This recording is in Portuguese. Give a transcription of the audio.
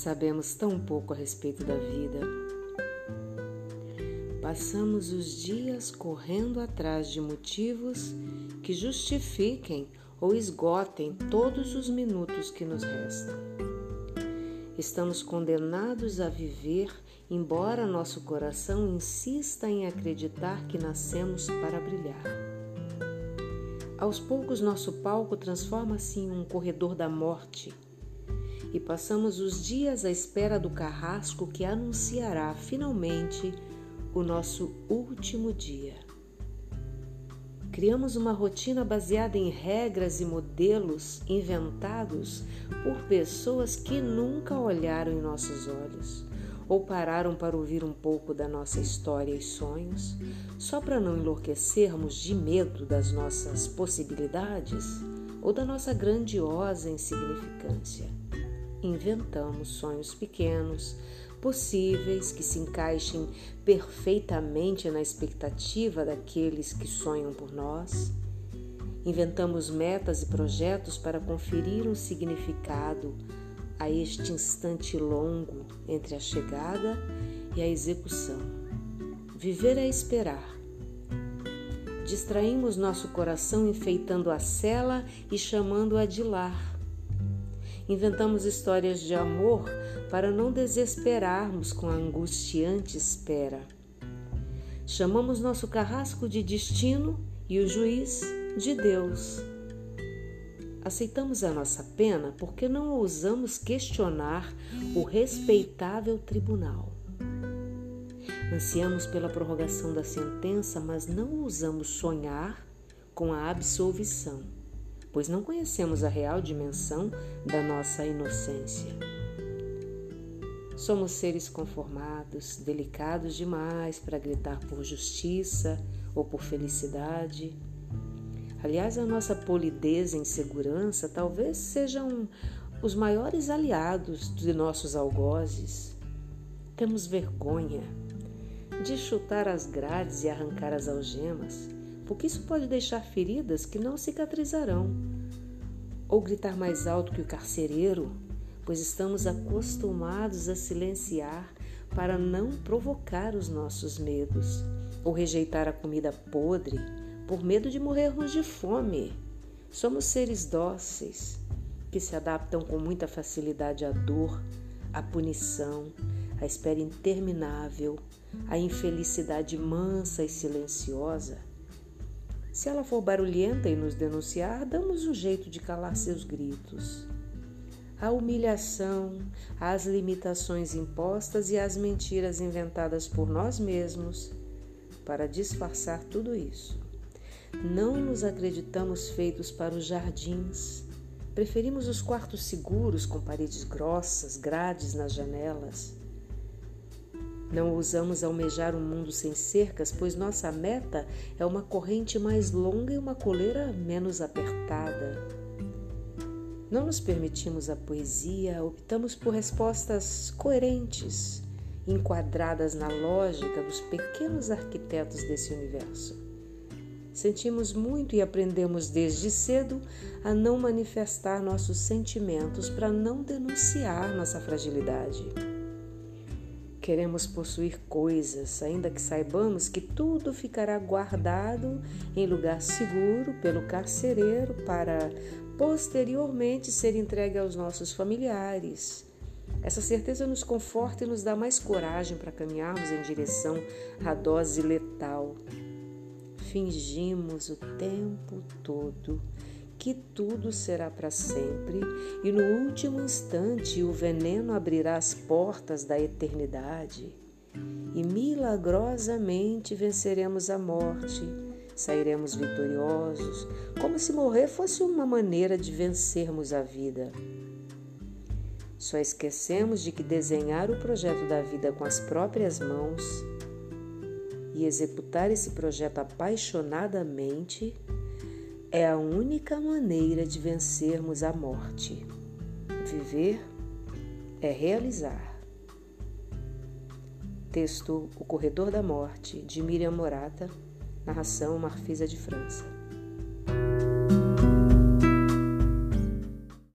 Sabemos tão pouco a respeito da vida. Passamos os dias correndo atrás de motivos que justifiquem ou esgotem todos os minutos que nos restam. Estamos condenados a viver, embora nosso coração insista em acreditar que nascemos para brilhar. Aos poucos, nosso palco transforma-se em um corredor da morte e passamos os dias à espera do carrasco que anunciará finalmente o nosso último dia. Criamos uma rotina baseada em regras e modelos inventados por pessoas que nunca olharam em nossos olhos ou pararam para ouvir um pouco da nossa história e sonhos, só para não enlouquecermos de medo das nossas possibilidades ou da nossa grandiosa insignificância. Inventamos sonhos pequenos, possíveis que se encaixem perfeitamente na expectativa daqueles que sonham por nós. Inventamos metas e projetos para conferir um significado a este instante longo entre a chegada e a execução. Viver é esperar. Distraímos nosso coração enfeitando a cela e chamando-a de lar. Inventamos histórias de amor para não desesperarmos com a angustiante espera. Chamamos nosso carrasco de destino e o juiz de Deus. Aceitamos a nossa pena porque não ousamos questionar o respeitável tribunal. Ansiamos pela prorrogação da sentença, mas não ousamos sonhar com a absolvição, pois não conhecemos a real dimensão da nossa inocência. Somos seres conformados, delicados demais para gritar por justiça ou por felicidade. Aliás, a nossa polidez e insegurança talvez sejam os maiores aliados de nossos algozes. Temos vergonha de chutar as grades e arrancar as algemas, porque isso pode deixar feridas que não cicatrizarão. Ou gritar mais alto que o carcereiro pois estamos acostumados a silenciar para não provocar os nossos medos, ou rejeitar a comida podre por medo de morrermos de fome. Somos seres dóceis que se adaptam com muita facilidade à dor, à punição, à espera interminável, à infelicidade mansa e silenciosa. Se ela for barulhenta e nos denunciar, damos um jeito de calar seus gritos a humilhação, as limitações impostas e as mentiras inventadas por nós mesmos para disfarçar tudo isso. Não nos acreditamos feitos para os jardins. Preferimos os quartos seguros com paredes grossas, grades nas janelas. Não ousamos almejar um mundo sem cercas, pois nossa meta é uma corrente mais longa e uma coleira menos apertada. Não nos permitimos a poesia, optamos por respostas coerentes, enquadradas na lógica dos pequenos arquitetos desse universo. Sentimos muito e aprendemos desde cedo a não manifestar nossos sentimentos para não denunciar nossa fragilidade. Queremos possuir coisas, ainda que saibamos que tudo ficará guardado em lugar seguro pelo carcereiro para posteriormente ser entregue aos nossos familiares. Essa certeza nos conforta e nos dá mais coragem para caminharmos em direção à dose letal. Fingimos o tempo todo que tudo será para sempre e no último instante o veneno abrirá as portas da eternidade e milagrosamente venceremos a morte sairemos vitoriosos, como se morrer fosse uma maneira de vencermos a vida. Só esquecemos de que desenhar o projeto da vida com as próprias mãos e executar esse projeto apaixonadamente é a única maneira de vencermos a morte. Viver é realizar. Texto O Corredor da Morte, de Miriam Morata Narração Marfisa de França.